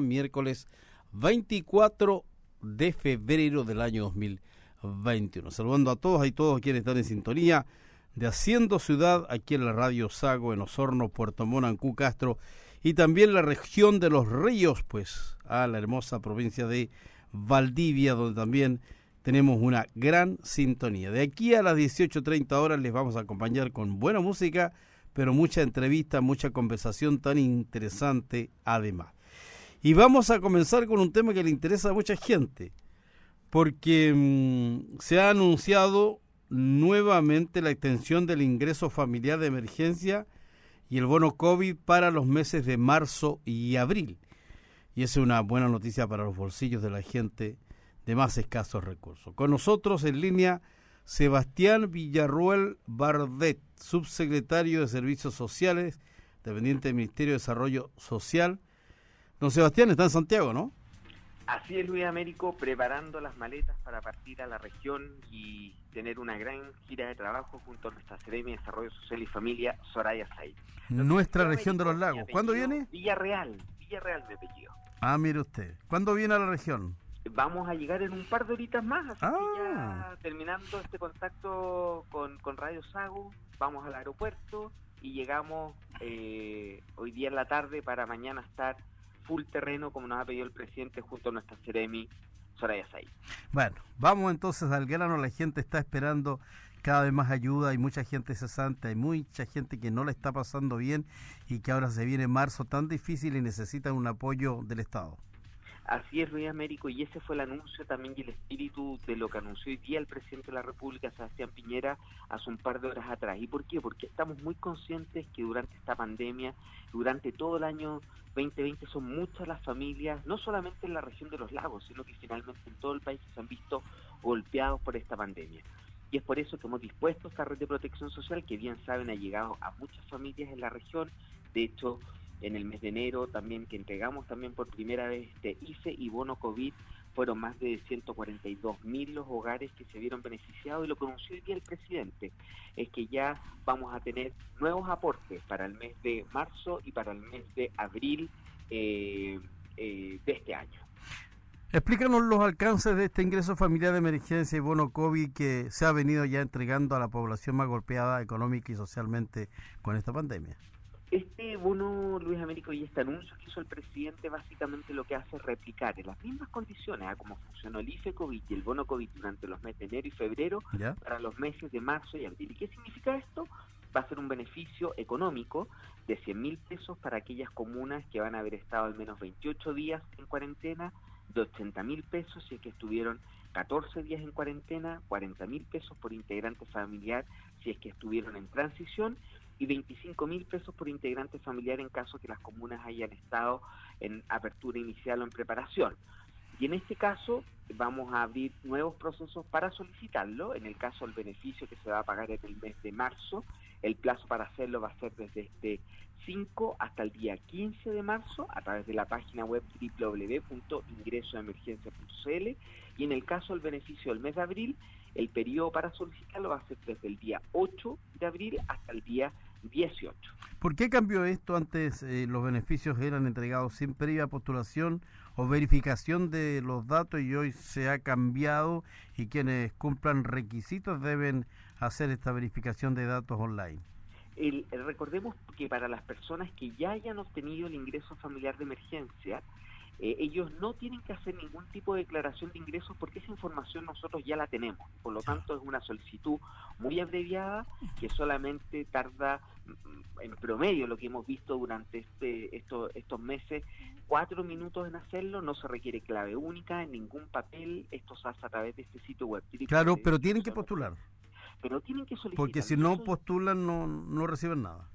miércoles 24 de febrero del año 2021. Saludando a todos y todos quienes están en sintonía de Haciendo Ciudad aquí en la Radio Sago, en Osorno, Puerto Monancú, Castro y también la región de Los Ríos, pues a la hermosa provincia de Valdivia, donde también tenemos una gran sintonía. De aquí a las 18.30 horas les vamos a acompañar con buena música, pero mucha entrevista, mucha conversación tan interesante además. Y vamos a comenzar con un tema que le interesa a mucha gente, porque mmm, se ha anunciado nuevamente la extensión del ingreso familiar de emergencia y el bono COVID para los meses de marzo y abril. Y es una buena noticia para los bolsillos de la gente de más escasos recursos. Con nosotros en línea Sebastián Villarruel Bardet, subsecretario de Servicios Sociales, dependiente del Ministerio de Desarrollo Social. Don Sebastián está en Santiago, ¿no? Así es, Luis Américo, preparando las maletas para partir a la región y tener una gran gira de trabajo junto a nuestra Seremi de Desarrollo Social y Familia, Soraya Said. Nuestra región de los lagos. ¿Cuándo viene? Villarreal, Villarreal de apellido. Ah, mire usted. ¿Cuándo viene a la región? Vamos a llegar en un par de horitas más, así ah. que ya terminando este contacto con, con Radio Sago, vamos al aeropuerto y llegamos eh, hoy día en la tarde para mañana estar full terreno como nos ha pedido el presidente junto a nuestra Ceremi Soraya Say. Bueno, vamos entonces al grano, la gente está esperando cada vez más ayuda, hay mucha gente cesante, hay mucha gente que no la está pasando bien y que ahora se viene marzo tan difícil y necesitan un apoyo del Estado. Así es, Luis Américo, y ese fue el anuncio también y el espíritu de lo que anunció hoy día el presidente de la República, Sebastián Piñera, hace un par de horas atrás. ¿Y por qué? Porque estamos muy conscientes que durante esta pandemia, durante todo el año 2020, son muchas las familias, no solamente en la región de los lagos, sino que finalmente en todo el país se han visto golpeados por esta pandemia. Y es por eso que hemos dispuesto esta red de protección social que bien saben ha llegado a muchas familias en la región. De hecho, en el mes de enero también que entregamos también por primera vez este IFE y bono COVID fueron más de 142 mil los hogares que se vieron beneficiados y lo que anunció hoy día el presidente es que ya vamos a tener nuevos aportes para el mes de marzo y para el mes de abril eh, eh, de este año. Explícanos los alcances de este ingreso familiar de emergencia y bono COVID que se ha venido ya entregando a la población más golpeada económica y socialmente con esta pandemia. Este bono, Luis Américo, y este anuncio que hizo el presidente básicamente lo que hace es replicar en las mismas condiciones a cómo funcionó el IFE COVID y el bono COVID durante los meses de enero y febrero para los meses de marzo y abril. ¿Y qué significa esto? Va a ser un beneficio económico de 100 mil pesos para aquellas comunas que van a haber estado al menos 28 días en cuarentena, de 80 mil pesos si es que estuvieron 14 días en cuarentena, 40 mil pesos por integrante familiar si es que estuvieron en transición y 25 mil pesos por integrante familiar en caso que las comunas hayan estado en apertura inicial o en preparación. Y en este caso vamos a abrir nuevos procesos para solicitarlo. En el caso del beneficio que se va a pagar en el mes de marzo, el plazo para hacerlo va a ser desde este 5 hasta el día 15 de marzo a través de la página web www.ingresoemergencia.cl y en el caso del beneficio del mes de abril, el periodo para solicitarlo va a ser desde el día 8 de abril hasta el día 18. ¿Por qué cambió esto? Antes eh, los beneficios eran entregados sin previa postulación o verificación de los datos y hoy se ha cambiado y quienes cumplan requisitos deben hacer esta verificación de datos online. El, recordemos que para las personas que ya hayan obtenido el ingreso familiar de emergencia, eh, ellos no tienen que hacer ningún tipo de declaración de ingresos porque esa información nosotros ya la tenemos. Por lo tanto, es una solicitud muy abreviada que solamente tarda mm, en promedio lo que hemos visto durante este, estos, estos meses, cuatro minutos en hacerlo, no se requiere clave única, en ningún papel, esto se hace a través de este sitio web. Claro, pero tienen que postular. Pero tienen que solicitar. Porque si no postulan no, no reciben nada.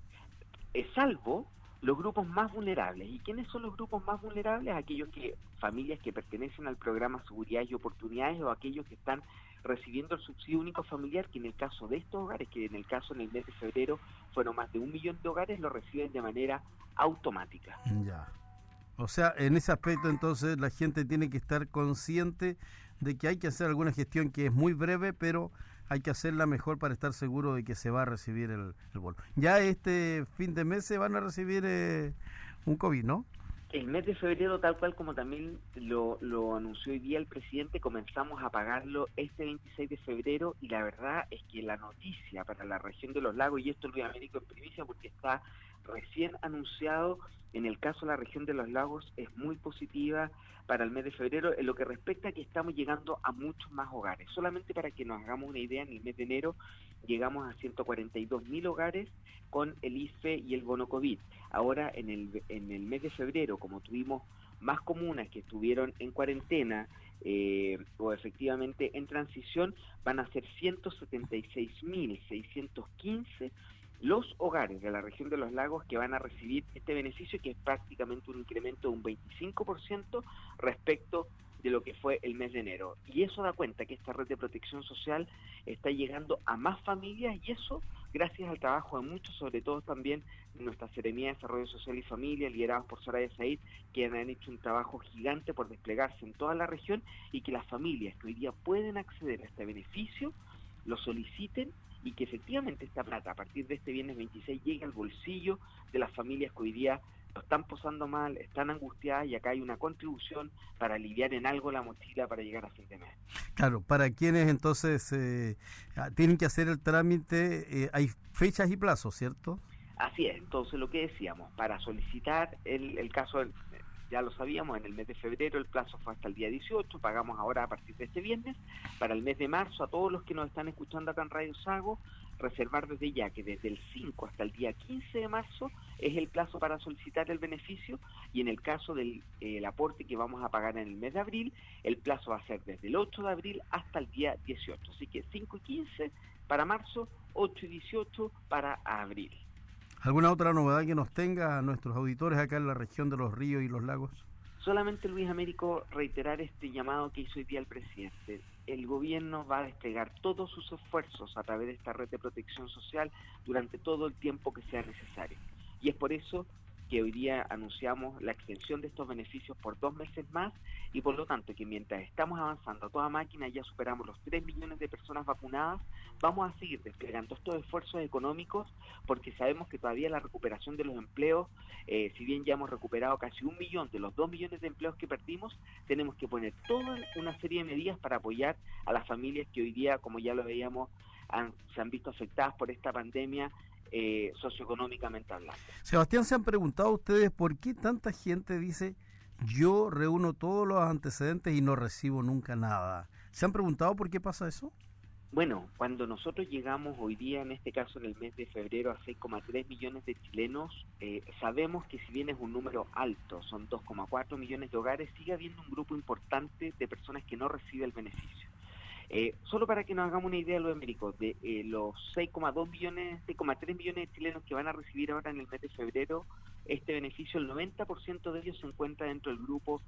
Es salvo los grupos más vulnerables. ¿Y quiénes son los grupos más vulnerables? Aquellos que, familias que pertenecen al programa Seguridad y Oportunidades o aquellos que están recibiendo el subsidio único familiar, que en el caso de estos hogares, que en el caso en el mes de febrero fueron más de un millón de hogares, lo reciben de manera automática. Ya. O sea, en ese aspecto entonces la gente tiene que estar consciente de que hay que hacer alguna gestión que es muy breve, pero hay que hacerla mejor para estar seguro de que se va a recibir el, el. Ya este fin de mes se van a recibir eh, un COVID, ¿no? El mes de febrero, tal cual como también lo, lo, anunció hoy día el presidente, comenzamos a pagarlo este 26 de febrero y la verdad es que la noticia para la región de los lagos, y esto lo voy a en primicia porque está recién anunciado, en el caso de la región de los lagos es muy positiva para el mes de febrero en lo que respecta a que estamos llegando a muchos más hogares. Solamente para que nos hagamos una idea, en el mes de enero llegamos a 142 mil hogares con el IFE y el bono COVID. Ahora en el, en el mes de febrero, como tuvimos más comunas que estuvieron en cuarentena eh, o efectivamente en transición, van a ser 176.615 los hogares de la región de los lagos que van a recibir este beneficio, que es prácticamente un incremento de un 25% respecto de lo que fue el mes de enero. Y eso da cuenta que esta red de protección social está llegando a más familias y eso gracias al trabajo de muchos, sobre todo también de nuestra Seremía de Desarrollo Social y Familia, liderados por Soraya Said, que han hecho un trabajo gigante por desplegarse en toda la región y que las familias que hoy día pueden acceder a este beneficio lo soliciten y que efectivamente esta plata a partir de este viernes 26 llegue al bolsillo de las familias que hoy día lo están posando mal, están angustiadas y acá hay una contribución para aliviar en algo la mochila para llegar a fin de mes. Claro, para quienes entonces eh, ah, tienen que hacer el trámite, eh, hay fechas y plazos, ¿cierto? Así es, entonces lo que decíamos, para solicitar el, el caso del, ya lo sabíamos, en el mes de febrero el plazo fue hasta el día 18, pagamos ahora a partir de este viernes. Para el mes de marzo, a todos los que nos están escuchando acá en Radio Sago, reservar desde ya que desde el 5 hasta el día 15 de marzo es el plazo para solicitar el beneficio y en el caso del aporte que vamos a pagar en el mes de abril, el plazo va a ser desde el 8 de abril hasta el día 18. Así que 5 y 15 para marzo, 8 y 18 para abril. ¿Alguna otra novedad que nos tenga a nuestros auditores acá en la región de los ríos y los lagos? Solamente Luis Américo reiterar este llamado que hizo hoy día el presidente. El gobierno va a desplegar todos sus esfuerzos a través de esta red de protección social durante todo el tiempo que sea necesario. Y es por eso que hoy día anunciamos la extensión de estos beneficios por dos meses más y por lo tanto que mientras estamos avanzando a toda máquina, ya superamos los 3 millones de personas vacunadas, vamos a seguir desplegando estos esfuerzos económicos porque sabemos que todavía la recuperación de los empleos, eh, si bien ya hemos recuperado casi un millón de los dos millones de empleos que perdimos, tenemos que poner toda una serie de medidas para apoyar a las familias que hoy día, como ya lo veíamos, se han visto afectadas por esta pandemia eh, socioeconómicamente hablando. Sebastián, ¿se han preguntado ustedes por qué tanta gente dice yo reúno todos los antecedentes y no recibo nunca nada? ¿Se han preguntado por qué pasa eso? Bueno, cuando nosotros llegamos hoy día, en este caso en el mes de febrero, a 6,3 millones de chilenos, eh, sabemos que si bien es un número alto, son 2,4 millones de hogares, sigue habiendo un grupo importante de personas que no recibe el beneficio. Eh, solo para que nos hagamos una idea, los Américo, de eh, los 6,2 millones, 6,3 millones de chilenos que van a recibir ahora en el mes de febrero este beneficio, el 90% de ellos se encuentra dentro del grupo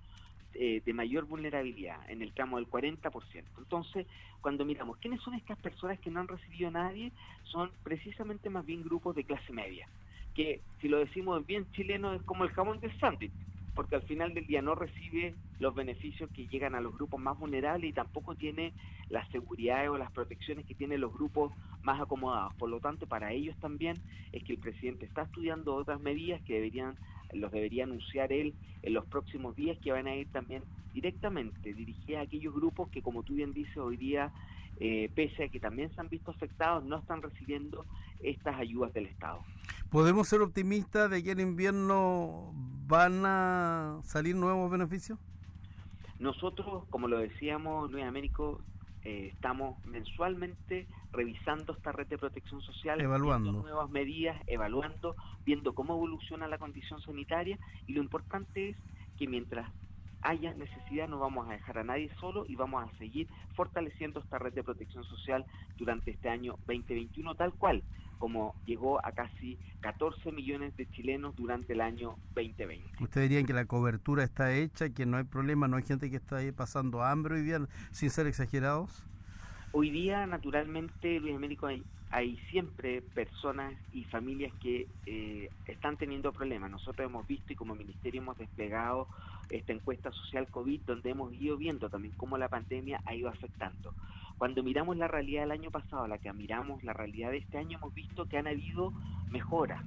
eh, de mayor vulnerabilidad, en el tramo del 40%. Entonces, cuando miramos quiénes son estas personas que no han recibido a nadie, son precisamente más bien grupos de clase media, que si lo decimos bien chileno es como el jamón del sándwich porque al final del día no recibe los beneficios que llegan a los grupos más vulnerables y tampoco tiene las seguridades o las protecciones que tienen los grupos más acomodados. Por lo tanto, para ellos también es que el presidente está estudiando otras medidas que deberían los debería anunciar él en los próximos días que van a ir también directamente dirigidas a aquellos grupos que como tú bien dices hoy día eh, pese a que también se han visto afectados no están recibiendo estas ayudas del Estado. ¿Podemos ser optimistas de que en invierno van a salir nuevos beneficios? Nosotros, como lo decíamos, Luis Américo, eh, estamos mensualmente revisando esta red de protección social, evaluando. nuevas medidas, evaluando, viendo cómo evoluciona la condición sanitaria. Y lo importante es que mientras haya necesidad no vamos a dejar a nadie solo y vamos a seguir fortaleciendo esta red de protección social durante este año 2021 tal cual como llegó a casi 14 millones de chilenos durante el año 2020. ¿Usted diría que la cobertura está hecha, que no hay problema, no hay gente que está ahí pasando hambre hoy día, sin ser exagerados? Hoy día, naturalmente, Luis Américo, hay, hay siempre personas y familias que eh, están teniendo problemas. Nosotros hemos visto y como ministerio hemos desplegado esta encuesta social COVID donde hemos ido viendo también cómo la pandemia ha ido afectando. Cuando miramos la realidad del año pasado, la que miramos la realidad de este año, hemos visto que han habido mejoras,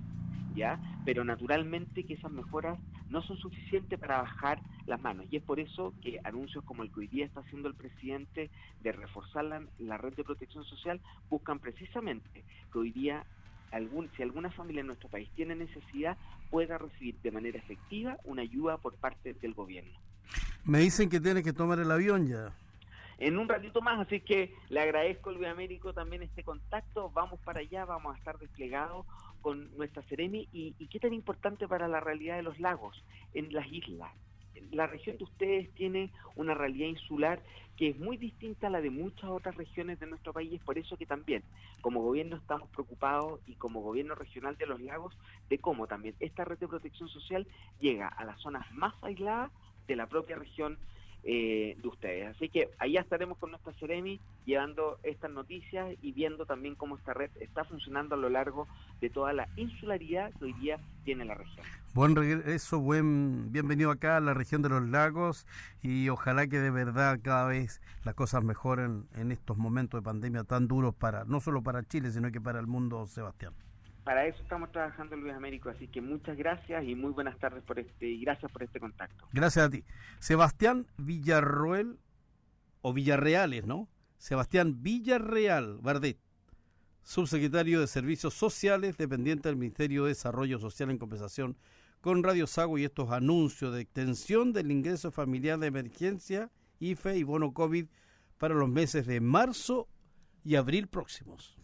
¿ya? Pero naturalmente que esas mejoras no son suficientes para bajar las manos. Y es por eso que anuncios como el que hoy día está haciendo el presidente de reforzar la, red de protección social buscan precisamente que hoy día algún, si alguna familia en nuestro país tiene necesidad, pueda recibir de manera efectiva una ayuda por parte del gobierno. Me dicen que tiene que tomar el avión ya. En un ratito más, así que le agradezco Luis Américo también este contacto. Vamos para allá, vamos a estar desplegados con nuestra Ceremi y, y qué tan importante para la realidad de los lagos en las islas la región de ustedes tiene una realidad insular que es muy distinta a la de muchas otras regiones de nuestro país. Es por eso que también, como gobierno, estamos preocupados y como gobierno regional de los lagos, de cómo también esta red de protección social llega a las zonas más aisladas de la propia región eh, de ustedes. Así que allá estaremos con nuestra Ceremi llevando estas noticias y viendo también cómo esta red está funcionando a lo largo de toda la insularidad que hoy día tiene la región. Buen regreso, buen bienvenido acá a la región de los lagos y ojalá que de verdad cada vez las cosas mejoren en estos momentos de pandemia tan duros para no solo para Chile, sino que para el mundo, Sebastián para eso estamos trabajando Luis Américo, así que muchas gracias y muy buenas tardes por este y gracias por este contacto. Gracias a ti. Sebastián Villarroel o Villarreales, ¿no? Sebastián Villarreal Bardet, subsecretario de Servicios Sociales, dependiente del Ministerio de Desarrollo Social en compensación con Radio Sago y estos anuncios de extensión del ingreso familiar de emergencia, IFE y bono COVID para los meses de marzo y abril próximos.